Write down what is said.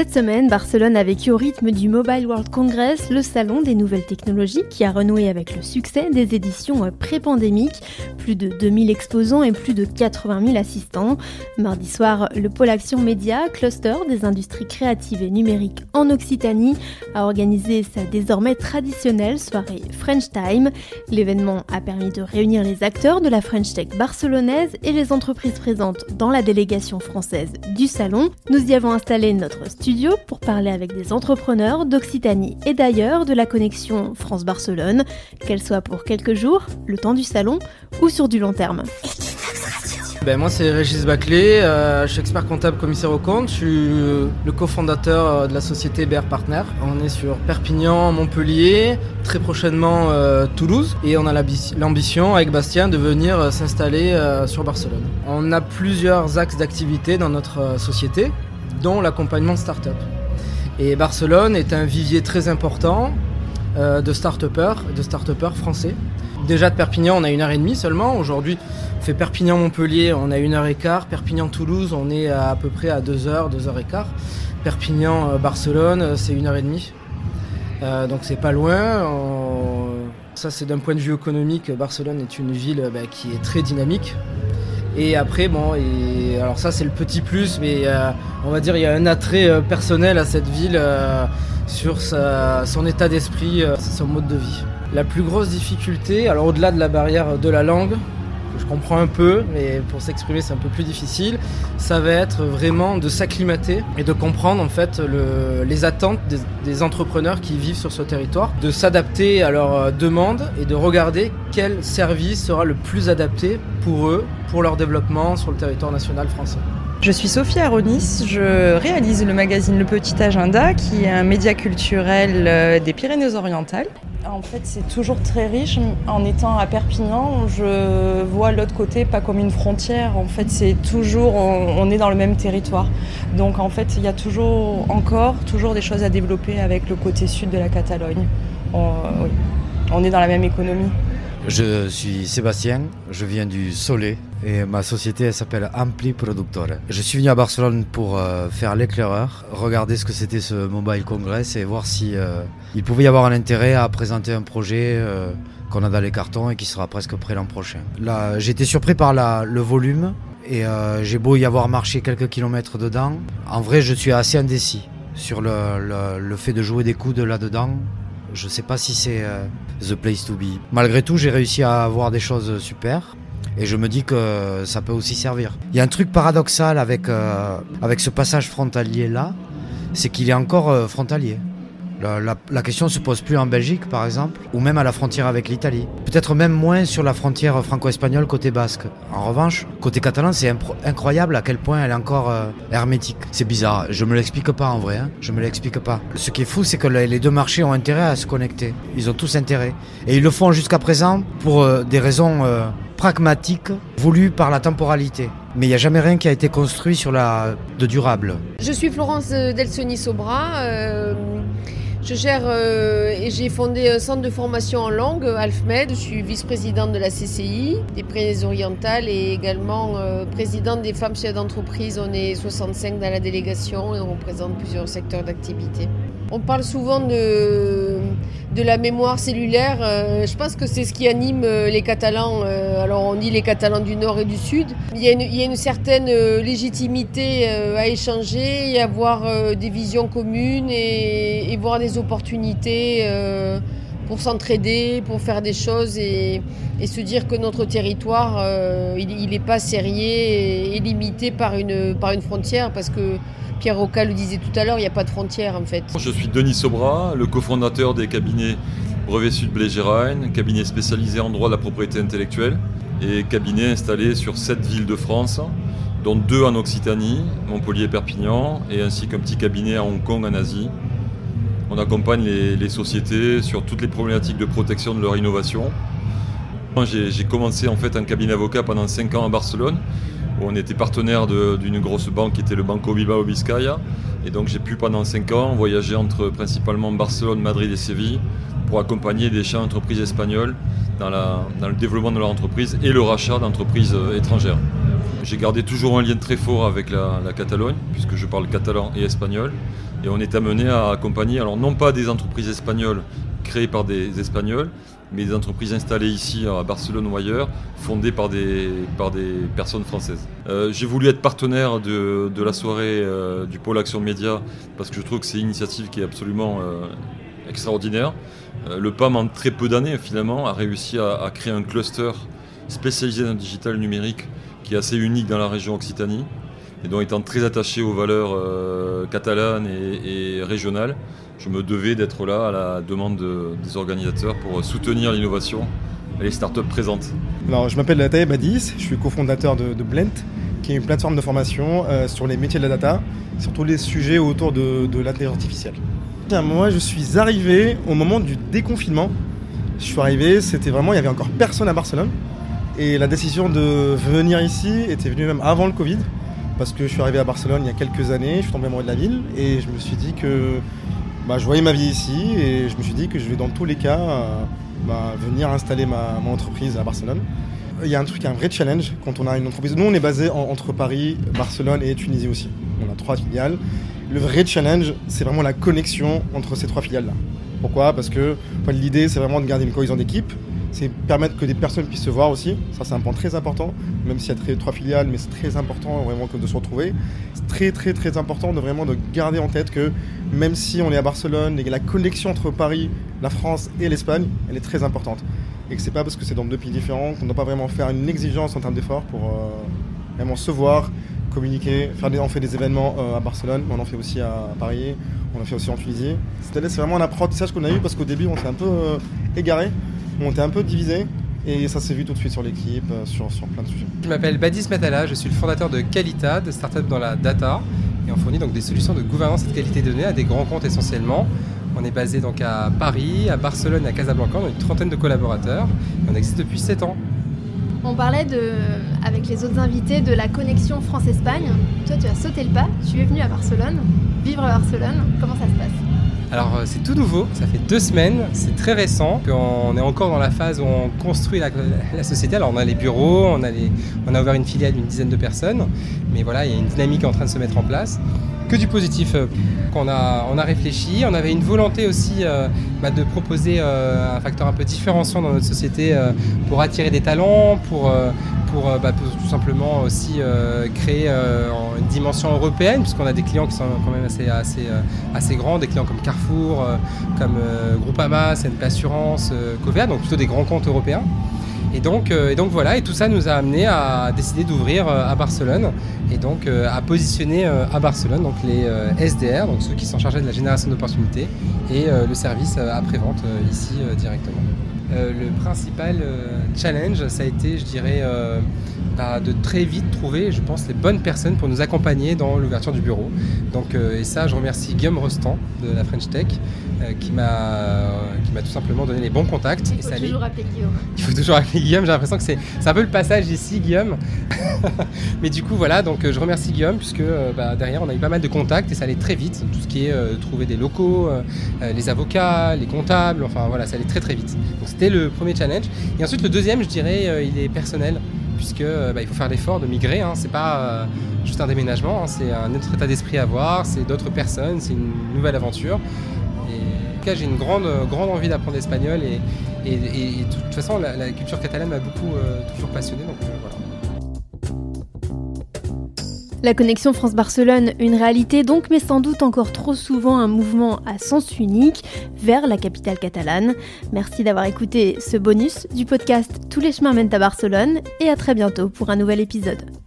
Cette semaine, Barcelone a vécu au rythme du Mobile World Congress, le salon des nouvelles technologies qui a renoué avec le succès des éditions pré-pandémiques. Plus de 2000 exposants et plus de 80 000 assistants. Mardi soir, le pôle Action Média, cluster des industries créatives et numériques en Occitanie, a organisé sa désormais traditionnelle soirée French Time. L'événement a permis de réunir les acteurs de la French Tech barcelonaise et les entreprises présentes dans la délégation française du salon. Nous y avons installé notre studio pour parler avec des entrepreneurs d'Occitanie et d'ailleurs de la connexion France-Barcelone, qu'elle soit pour quelques jours, le temps du salon ou sur du long terme. Ben moi c'est Régis Baclé, euh, je suis expert comptable commissaire au compte, je suis le cofondateur euh, de la société BR Partner. On est sur Perpignan, Montpellier, très prochainement euh, Toulouse et on a l'ambition avec Bastien de venir s'installer sur Barcelone. On a plusieurs axes d'activité dans notre société dont l'accompagnement de start-up. Et Barcelone est un vivier très important euh, de start-upers, de français. Déjà de Perpignan, on a une heure et demie seulement. Aujourd'hui, on fait Perpignan-Montpellier, on a une heure et quart. Perpignan-Toulouse, on est à, peu près à deux heures, deux heures et quart. Perpignan-Barcelone, c'est une heure et demie. Euh, donc c'est pas loin. Ça, c'est d'un point de vue économique. Barcelone est une ville bah, qui est très dynamique. Et après, bon, alors ça c'est le petit plus, mais euh, on va dire il y a un attrait euh, personnel à cette ville euh, sur son état d'esprit, son mode de vie. La plus grosse difficulté, alors au-delà de la barrière de la langue, je comprends un peu, mais pour s'exprimer c'est un peu plus difficile. Ça va être vraiment de s'acclimater et de comprendre en fait les attentes des, entrepreneurs qui vivent sur ce territoire, de s'adapter à leurs euh, demandes et de regarder quel service sera le plus adapté pour eux, pour leur développement sur le territoire national français. Je suis Sophie Aronis, je réalise le magazine Le Petit Agenda, qui est un média culturel euh, des Pyrénées-Orientales. En fait, c'est toujours très riche. En étant à Perpignan, je vois l'autre côté pas comme une frontière. En fait, c'est toujours, on, est dans le même territoire. Donc, en fait, il y a toujours, encore, toujours des choses à développer avec le côté sud de la Catalogne. On, on est dans la même économie. Je suis Sébastien, je viens du Soleil et ma société s'appelle Ampli Productore. Je suis venu à Barcelone pour euh, faire l'éclaireur, regarder ce que c'était ce Mobile Congress et voir si euh, il pouvait y avoir un intérêt à présenter un projet euh, qu'on a dans les cartons et qui sera presque prêt l'an prochain. Là, j'ai été surpris par le volume et j'ai beau y avoir marché quelques kilomètres dedans. En vrai, je suis assez indécis sur le, le, le fait de jouer des coudes là-dedans. Je sais pas si c'est euh, the place to be. Malgré tout, j'ai réussi à avoir des choses super. Et je me dis que ça peut aussi servir. Il y a un truc paradoxal avec, euh, ce passage frontalier là, c'est qu'il est encore euh, frontalier. La, question ne se pose plus en Belgique, par exemple, ou même à la frontière avec l'Italie. Peut-être même moins sur la frontière franco-espagnole côté basque. En revanche, côté catalan, c'est incroyable à quel point elle est encore euh, hermétique. C'est bizarre, je me l'explique pas en vrai, hein. je me l'explique pas. Ce qui est fou, c'est que les deux marchés ont intérêt à se connecter. Ils ont tous intérêt. Et ils le font jusqu'à présent pour euh, des raisons euh, pragmatiques voulues par la temporalité. Mais il n'y a jamais rien qui a été construit sur la de durable. Je suis Florence Delsoni Sobra. Je gère euh, et j'ai fondé un centre de formation en langue, ALFMED. Je suis vice-présidente de la CCI, des Pyrénées-Orientales et également euh, présidente des femmes chefs d'entreprise. On est 65 dans la délégation et on représente plusieurs secteurs d'activité. On parle souvent de, de la mémoire cellulaire. Euh, je pense que c'est ce qui anime les Catalans. Alors on dit les Catalans du Nord et du Sud. Il y a une, certaine légitimité à échanger et avoir des visions communes et, voir des opportunités pour s'entraider, pour faire des choses et, se dire que notre territoire, il n'est pas serré et, limité par une, frontière parce que Pierre Roca le disait tout à l'heure, il n'y a pas de frontière en fait. Je suis Denis Sobra, le cofondateur des cabinets Brevet Sud Blégerain, cabinet spécialisé en droit de la propriété intellectuelle et cabinet installé sur sept villes de France, dont deux en Occitanie, Montpellier et Perpignan, et ainsi qu'un petit cabinet à Hong Kong en Asie. On accompagne les, sociétés sur toutes les problématiques de protection de leur innovation. J'ai commencé en fait un cabinet avocat pendant cinq ans à Barcelone on était partenaire d'une grosse banque qui était le Banco Bilbao Biscaya. Et donc j'ai pu pendant 5 ans voyager entre principalement Barcelone, Madrid et Séville pour accompagner des chefs d'entreprise espagnols dans, le développement de leur entreprise et le rachat d'entreprises euh, étrangères. J'ai gardé toujours un lien très fort avec la, Catalogne, puisque je parle catalan et espagnol. Et on est amené à accompagner, alors non pas des entreprises espagnoles créées par des Espagnols, mais des entreprises installées ici à Barcelone ou ailleurs, fondées par des, par des personnes françaises. Euh, j'ai voulu être partenaire de, de la soirée euh, du pôle Action Média parce que je trouve que c'est une initiative qui est absolument euh, extraordinaire. le PAM, en très peu d'années, finalement, a réussi à, à, créer un cluster spécialisé dans le digital numérique qui est assez unique dans la région Occitanie. Et donc, étant très attaché aux valeurs catalanes et, régionales, je me devais d'être là à la demande des organisateurs pour soutenir l'innovation et les startups présentes. Alors, je m'appelle Taïeb Badis, je suis cofondateur de, Blent, qui est une plateforme de formation euh, sur les métiers de la data, sur tous les sujets autour de, de l'intelligence artificielle. Moi, je suis arrivé au moment du déconfinement. Je suis arrivé, c'était vraiment, il n'y avait encore personne à Barcelone. Et la décision de venir ici était venue même avant le Covid, parce que je suis arrivé à Barcelone il y a quelques années, je suis tombé amoureux de la ville, et je me suis dit que bah, je voyais ma vie ici et je me suis dit que je vais dans tous les cas euh, bah, venir installer ma, mon entreprise à Barcelone. Il y a un truc, un vrai challenge quand on a une entreprise. Nous, on est basé en, entre Paris, Barcelone et Tunisie aussi. On a trois filiales. Le vrai challenge, c'est vraiment la connexion entre ces trois filiales-là. Pourquoi? Parce que l'idée, c'est vraiment de garder une cohésion d'équipe, c'est permettre que des personnes puissent se voir aussi. Ça, c'est un point très important, même s'il y a trois filiales, mais c'est très important vraiment de se retrouver. C'est très, très, très important de vraiment de garder en tête que même si on est à Barcelone la connexion entre Paris, la France et l'Espagne, elle est très importante. Et que c'est pas parce que c'est dans deux pays différents qu'on ne doit pas vraiment faire une exigence en termes d'effort pour euh, vraiment se voir, communiquer. Faire des, on fait des événements euh, à Barcelone, mais on en fait aussi à Paris, on en fait aussi en Tunisie. C'est vraiment un apprentissage qu'on a eu parce qu'au début, on s'est un peu euh, égaré on était un peu divisé. Et ça s'est vu tout de suite sur l'équipe, euh, sur, sur plein de sujets. Je m'appelle Badis Matala, je suis le fondateur de Qualita, de start-up dans la data. Et on fournit donc des solutions de gouvernance et de qualité de données à des grands comptes essentiellement. On est basé donc à Paris, à Barcelone, à Casablanca. On a une trentaine de collaborateurs. Et on existe depuis 7 ans. On parlait de, avec les autres invités de la connexion France-Espagne. Toi, tu as sauté le pas, tu es venu à Barcelone, vivre à Barcelone. Comment ça se passe? Alors euh, c'est tout nouveau, ça fait deux semaines, c'est très récent, on est encore dans la phase où on construit la, société. Alors on a les bureaux, on a, on a ouvert une filiale d'une dizaine de personnes, mais voilà, il y a une dynamique en train de se mettre en place. Que du positif euh, qu'on a, on a réfléchi. On avait une volonté aussi euh, bah, de proposer un facteur un peu différenciant dans notre société pour attirer des talents, pour, pour, bah, tout simplement aussi créer une dimension européenne, puisqu'on a des clients qui sont quand même assez, assez, assez grands, des clients comme Carrefour euh, comme euh, Groupama, CNP Assurance, euh, Covea, donc plutôt des grands comptes européens. Et donc, et donc voilà, et tout ça nous a amené à décider d'ouvrir à Barcelone et donc à positionner à Barcelone donc les SDR, donc ceux qui sont chargés de la génération d'opportunités, et le service après-vente ici directement. le principal challenge, ça a été, je dirais, bah, de très vite trouver, je pense, les bonnes personnes pour nous accompagner dans l'ouverture du bureau. Donc, et ça, je remercie Guillaume Rostand de la French Tech euh, qui m'a qui m'a tout simplement donné les bons contacts. Il faut toujours appeler Guillaume. Il faut toujours appeler Guillaume. J'ai l'impression que c'est un peu le passage ici, Guillaume. Mais du coup, voilà. Donc, euh, je remercie Guillaume puisque euh, bah, derrière, on a eu pas mal de contacts et ça allait très vite. Tout ce qui est trouver des locaux, les avocats, les comptables. Enfin, voilà, ça allait très très vite. Donc, c'était le premier challenge. Et ensuite, le deuxième, je dirais, il est personnel puisque bah, il faut faire l'effort de migrer. Hein. C'est pas juste un déménagement, hein. c'est un autre état d'esprit à voir, c'est d'autres personnes, c'est une nouvelle aventure cas, j'ai une grande, grande envie d'apprendre l'espagnol et, de toute façon, la, culture catalane m'a beaucoup euh, toujours passionné. Donc, euh, voilà. La connexion France-Barcelone, une réalité donc, mais sans doute encore trop souvent un mouvement à sens unique vers la capitale catalane. Merci d'avoir écouté ce bonus du podcast Tous les chemins mènent à Barcelone et à très bientôt pour un nouvel épisode.